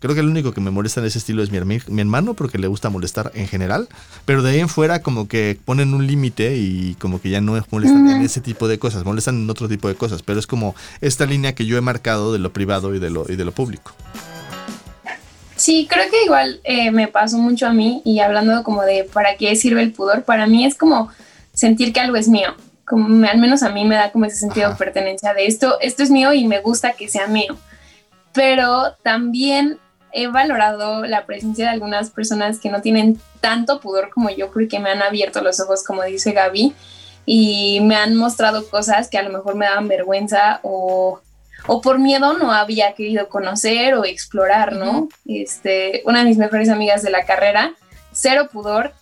creo que el único que me molesta en ese estilo es mi, mi hermano porque le gusta molestar en general, pero de ahí en fuera como que ponen un límite y como que ya no molestan en ese tipo de cosas, molestan en otro tipo de cosas, pero es como esta línea que yo he marcado de lo privado y de lo, y de lo público. Sí, creo que igual eh, me pasó mucho a mí y hablando como de para qué sirve el pudor, para mí es como sentir que algo es mío. Como, me- al menos a mí me da como ese sentido Ajá. de pertenencia de esto, esto es mío y me gusta que sea mío. Pero también he valorado la presencia de algunas personas que no tienen tanto pudor como yo porque me han abierto los ojos, como dice Gaby, y me han mostrado cosas que a lo mejor me daban vergüenza o o por miedo no había querido conocer o explorar, ¿no? Este, una de mis mejores amigas de la carrera, cero pudor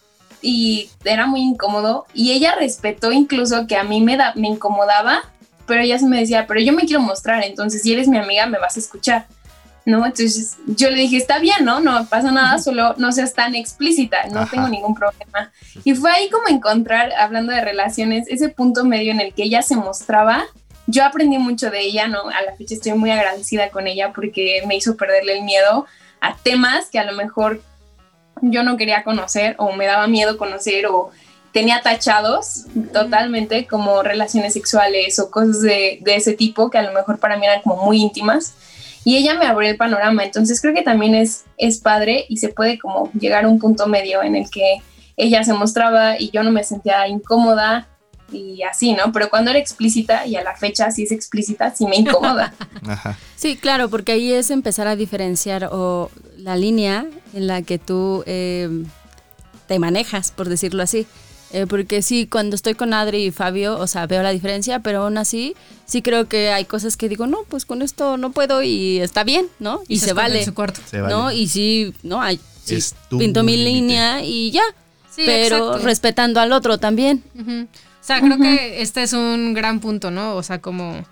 y era muy incómodo y ella respetó incluso que a mí me, da, me incomodaba, pero ella se me decía, pero yo me quiero mostrar, entonces si eres mi amiga me vas a escuchar. ¿No? Entonces yo le dije, está bien, ¿no? No pasa nada, solo no seas tan explícita, no Ajá. tengo ningún problema. Y fue ahí como encontrar, hablando de relaciones, ese punto medio en el que ella se mostraba. Yo aprendí mucho de ella, ¿no? A la fecha estoy muy agradecida con ella porque me hizo perderle el miedo a temas que a lo mejor yo no quería conocer o me daba miedo conocer o tenía tachados totalmente como relaciones sexuales o cosas de, de ese tipo que a lo mejor para mí eran como muy íntimas y ella me abrió el panorama entonces creo que también es, es padre y se puede como llegar a un punto medio en el que ella se mostraba y yo no me sentía incómoda y así, ¿no? Pero cuando era explícita y a la fecha si es explícita, sí me incomoda. Ajá. Sí, claro, porque ahí es empezar a diferenciar o la línea en la que tú eh, te manejas, por decirlo así. Eh, porque sí, cuando estoy con Adri y Fabio, o sea, veo la diferencia, pero aún así, sí creo que hay cosas que digo, no, pues con esto no puedo y está bien, ¿no? Y, se, vale. en su cuarto. Se vale. ¿No? Y sí, no, hay, sí, pinto mi línea y ya. Sí, pero exacto. respetando al otro también. O sea, creo que este es un gran punto, ¿no? O sea, como,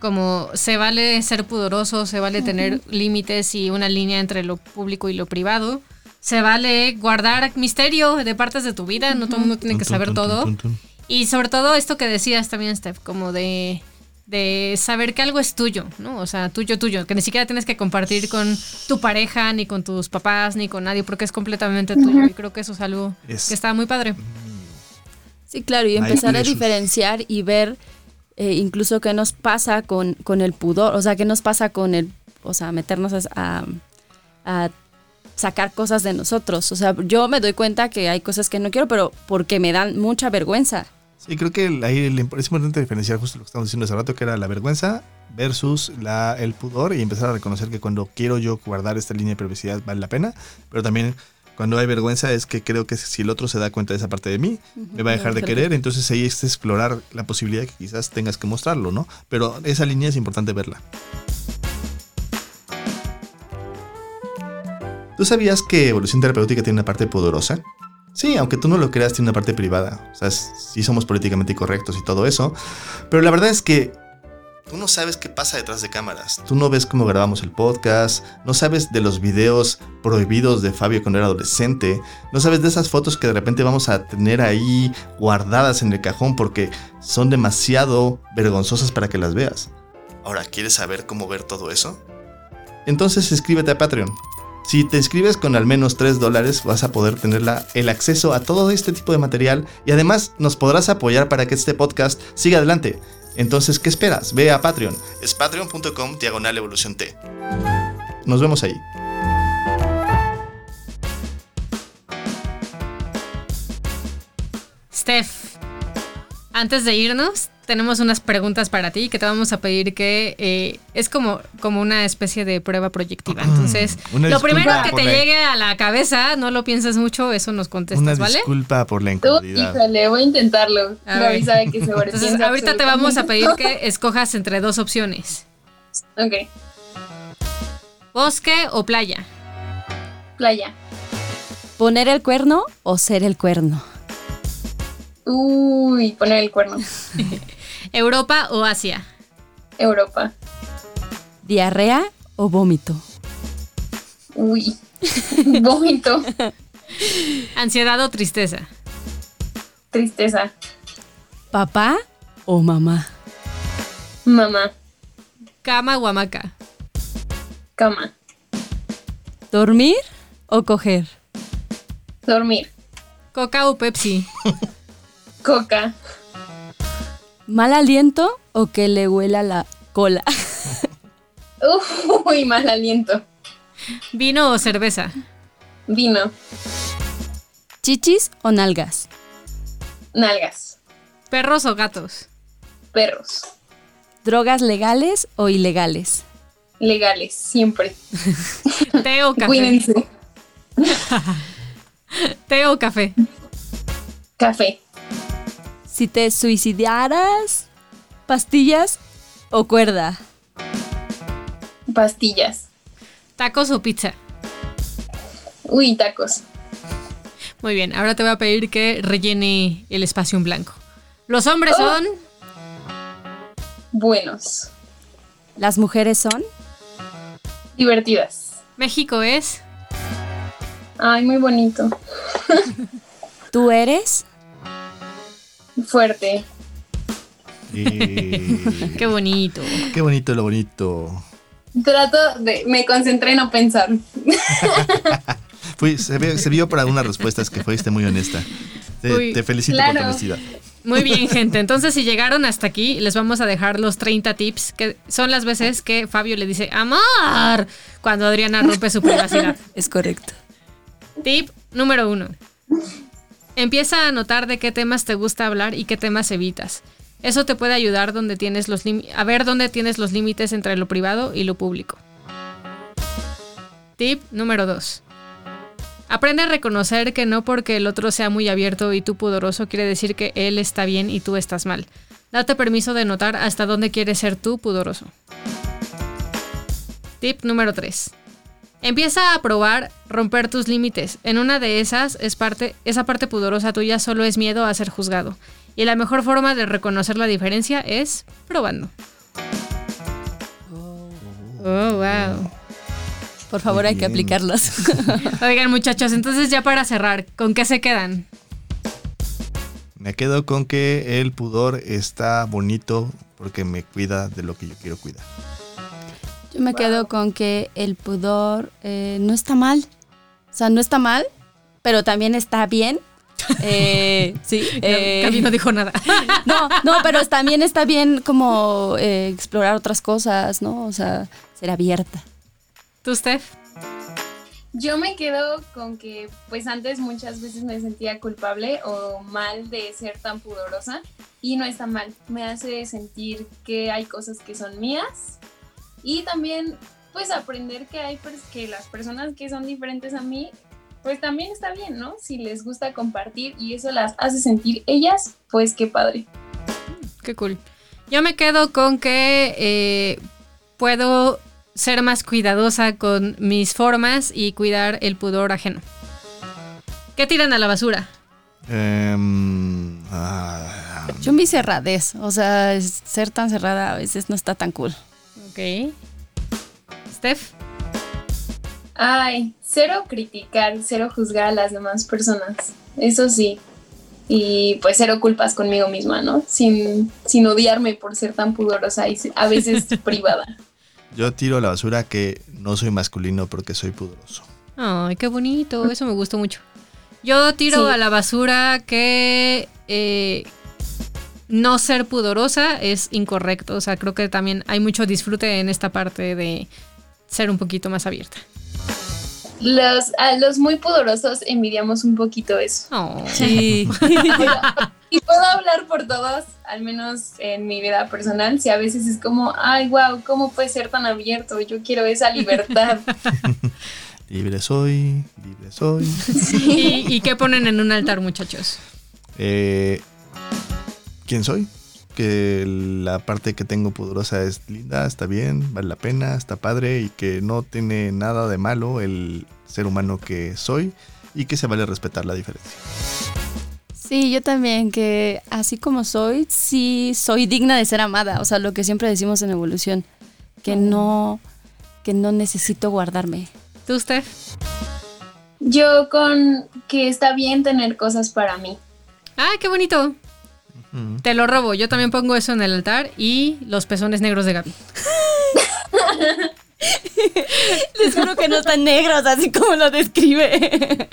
como se vale ser pudoroso, se vale tener límites y una línea entre lo público y lo privado. Se vale guardar misterio de partes de tu vida, no todo el mundo tiene que saber todo. Y sobre todo esto que decías también, Steph, como de, de saber que algo es tuyo, ¿no? O sea, tuyo, tuyo, que ni siquiera tienes que compartir con tu pareja, ni con tus papás, ni con nadie, porque es completamente tuyo. Y creo que eso es algo Es- que está muy padre. Sí, claro, y empezar a diferenciar y ver eh, incluso qué nos pasa con, con el pudor, o sea, qué nos pasa con el, o sea, meternos a, a- a sacar cosas de nosotros. O sea, yo me doy cuenta que hay cosas que no quiero, pero porque me dan mucha vergüenza. Sí, creo que ahí es importante diferenciar justo lo que estamos diciendo hace rato, que era la vergüenza versus la, el pudor y empezar a reconocer que cuando quiero yo guardar esta línea de privacidad vale la pena, pero también cuando hay vergüenza es que creo que si el otro se da cuenta de esa parte de mí, me va a dejar de querer, entonces ahí es explorar la posibilidad que quizás tengas que mostrarlo, ¿no? Pero esa línea es importante verla. ¿Tú sabías que evolución terapéutica tiene una parte pudorosa? Sí, aunque tú no lo creas, tiene una parte privada. O sea, sí somos políticamente correctos y todo eso. Pero la verdad es que tú no sabes qué pasa detrás de cámaras. Tú no ves cómo grabamos el podcast. No sabes de los videos prohibidos de Fabio cuando era adolescente. No sabes de esas fotos que de repente vamos a tener ahí guardadas en el cajón porque son demasiado vergonzosas para que las veas. Ahora, ¿quieres saber cómo ver todo eso? Entonces inscríbete a Patreon. Si te inscribes con al menos 3 dólares vas a poder tener el acceso a todo este tipo de material y además nos podrás apoyar para que este podcast siga adelante. Entonces, ¿qué esperas? Ve a Patreon. Es patreon.com diagonal evolución T. Nos vemos ahí. Steph, antes de irnos, tenemos unas preguntas para ti que te vamos a pedir que eh, es como, como una especie de prueba proyectiva. Entonces, Una lo primero que te la- llegue a la cabeza, no lo pienses mucho, eso nos Una contestas, ¿vale? disculpa por la Tú, incomodidad. híjole, voy a intentarlo. A sabe que se Entonces, ahorita te vamos a pedir que escojas entre dos opciones. Ok, Bosque o playa. playa. ¿Poner el cuerno o ser el cuerno? Uy, poner el cuerno. Europa o Asia. Europa. ¿Diarrea o vómito? Uy, vómito. Ansiedad o tristeza. Tristeza. ¿Papá o mamá? Mamá. Cama o hamaca. Cama. ¿Dormir o coger? Dormir. Coca o Pepsi. Coca. ¿Mal aliento o que le huela la cola? Uy, mal aliento. Vino o cerveza. Vino. ¿Chichis o nalgas? Nalgas. Perros o gatos. Perros. ¿Drogas legales o ilegales? Legales, siempre. Té o café. Cuídense. Té o café. Café. Si te suicidaras, pastillas o cuerda. Pastillas. Tacos o pizza. Uy, tacos. Muy bien, ahora te voy a pedir que rellene el espacio en blanco. Los hombres Oh. son Buenos. Las mujeres son Divertidas. México es. Ay, muy bonito. ¿Tú eres? Fuerte. Eh, Qué bonito. qué bonito lo bonito. Trato de. Me concentré en no pensar. Fui- se, ve- se vio para algunas respuestas que fuiste muy honesta. Te, Uy, te felicito por tu honestidad. Muy bien, gente. Entonces, si llegaron hasta aquí, les vamos a dejar los 30 tips, que son las veces que Fabio le dice amor cuando Adriana rompe su privacidad. Es correcto. Tip número uno. Empieza a notar de qué temas te gusta hablar y qué temas evitas. Eso te puede ayudar a ver dónde tienes los límites entre lo privado y lo público. Tip número 2. Aprende a reconocer que no porque el otro sea muy abierto y tú pudoroso quiere decir que él está bien y tú estás mal. Date permiso de notar hasta dónde quieres ser tú pudoroso. Tip número 3. Empieza a probar romper tus límites. En una de esas, es parte, esa parte pudorosa tuya solo es miedo a ser juzgado. Y la mejor forma de reconocer la diferencia es probando. Oh, wow. Por favor, hay que bien. aplicarlos. Oigan, muchachos, entonces ya para cerrar, ¿con qué se quedan? Me quedo con que el pudor está bonito porque me cuida de lo que yo quiero cuidar. Yo me quedo con que el pudor eh, no está mal. O sea, no está mal, pero también está bien. Eh, sí. eh, no dijo nada. no, no, pero también está bien como eh, explorar otras cosas, ¿no? O sea, ser abierta. ¿Tú, Steph? Yo me quedo con que, pues antes muchas veces me sentía culpable o mal de ser tan pudorosa y no está mal. Me hace sentir que hay cosas que son mías y también, pues aprender que hay pers- que las personas que son diferentes a mí, pues también está bien, ¿no? Si les gusta compartir y eso las hace sentir ellas, pues qué padre. Qué cool. Yo me quedo con que eh, puedo ser más cuidadosa con mis formas y cuidar el pudor ajeno. ¿Qué tiran a la basura? Em, ah, Yo mi cerradez, o sea, ser tan cerrada a veces no está tan cool. Ok. Steph. Ay, cero criticar, cero juzgar a las demás personas. Eso sí. Y pues cero culpas conmigo misma, ¿no? Sin, sin odiarme por ser tan pudorosa y a veces privada. yo tiro a la basura que no soy masculino porque soy pudoroso. Ay, qué bonito. Eso me gustó mucho. Yo tiro Sí. a la basura que eh, no ser pudorosa es incorrecto. O sea, creo que también hay mucho disfrute en esta parte de ser un poquito más abierta. Los, a los muy pudorosos envidiamos un poquito eso. Oh. Sí. Y puedo hablar por todos, al menos en mi vida personal, si a veces es como, ay, wow, ¿cómo puede ser tan abierto? Yo quiero esa libertad. Libre soy, libre soy. ¿Y, y qué ponen en un altar, muchachos? Eh, ¿Quién soy? Que la parte que tengo pudorosa es linda, está bien, vale la pena, está padre y que no tiene nada de malo el ser humano que soy y que se vale respetar la diferencia. Sí, yo también, que así como soy, sí soy digna de ser amada. O sea, lo que siempre decimos en evolución, que no, que no necesito guardarme. ¿Tú, Steph? Yo con que está bien tener cosas para mí. Ah, qué bonito. Mm. Te lo robo. Yo también pongo eso en el altar y los pezones negros de Gaby. Les juro que no están negros, así como lo describe.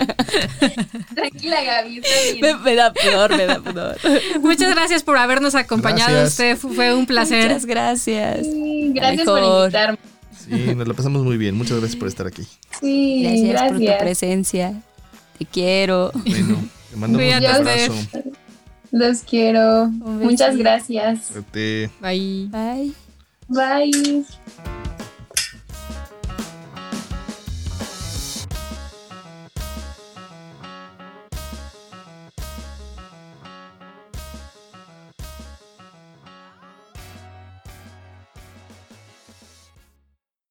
Tranquila, Gaby, está me, bien. me da pudor, me da pudor. Muchas gracias por habernos acompañado, Gracias. Steph. Fue un placer. Muchas gracias. Sí, Gracias por invitarme. Sí, nos la pasamos muy bien. Muchas gracias por estar aquí. Sí, Gracias, gracias. por tu presencia. Te quiero. Bueno, te mando un Cuídate, abrazo. Los quiero. Muchas gracias. Suerte. Bye. Bye. Bye.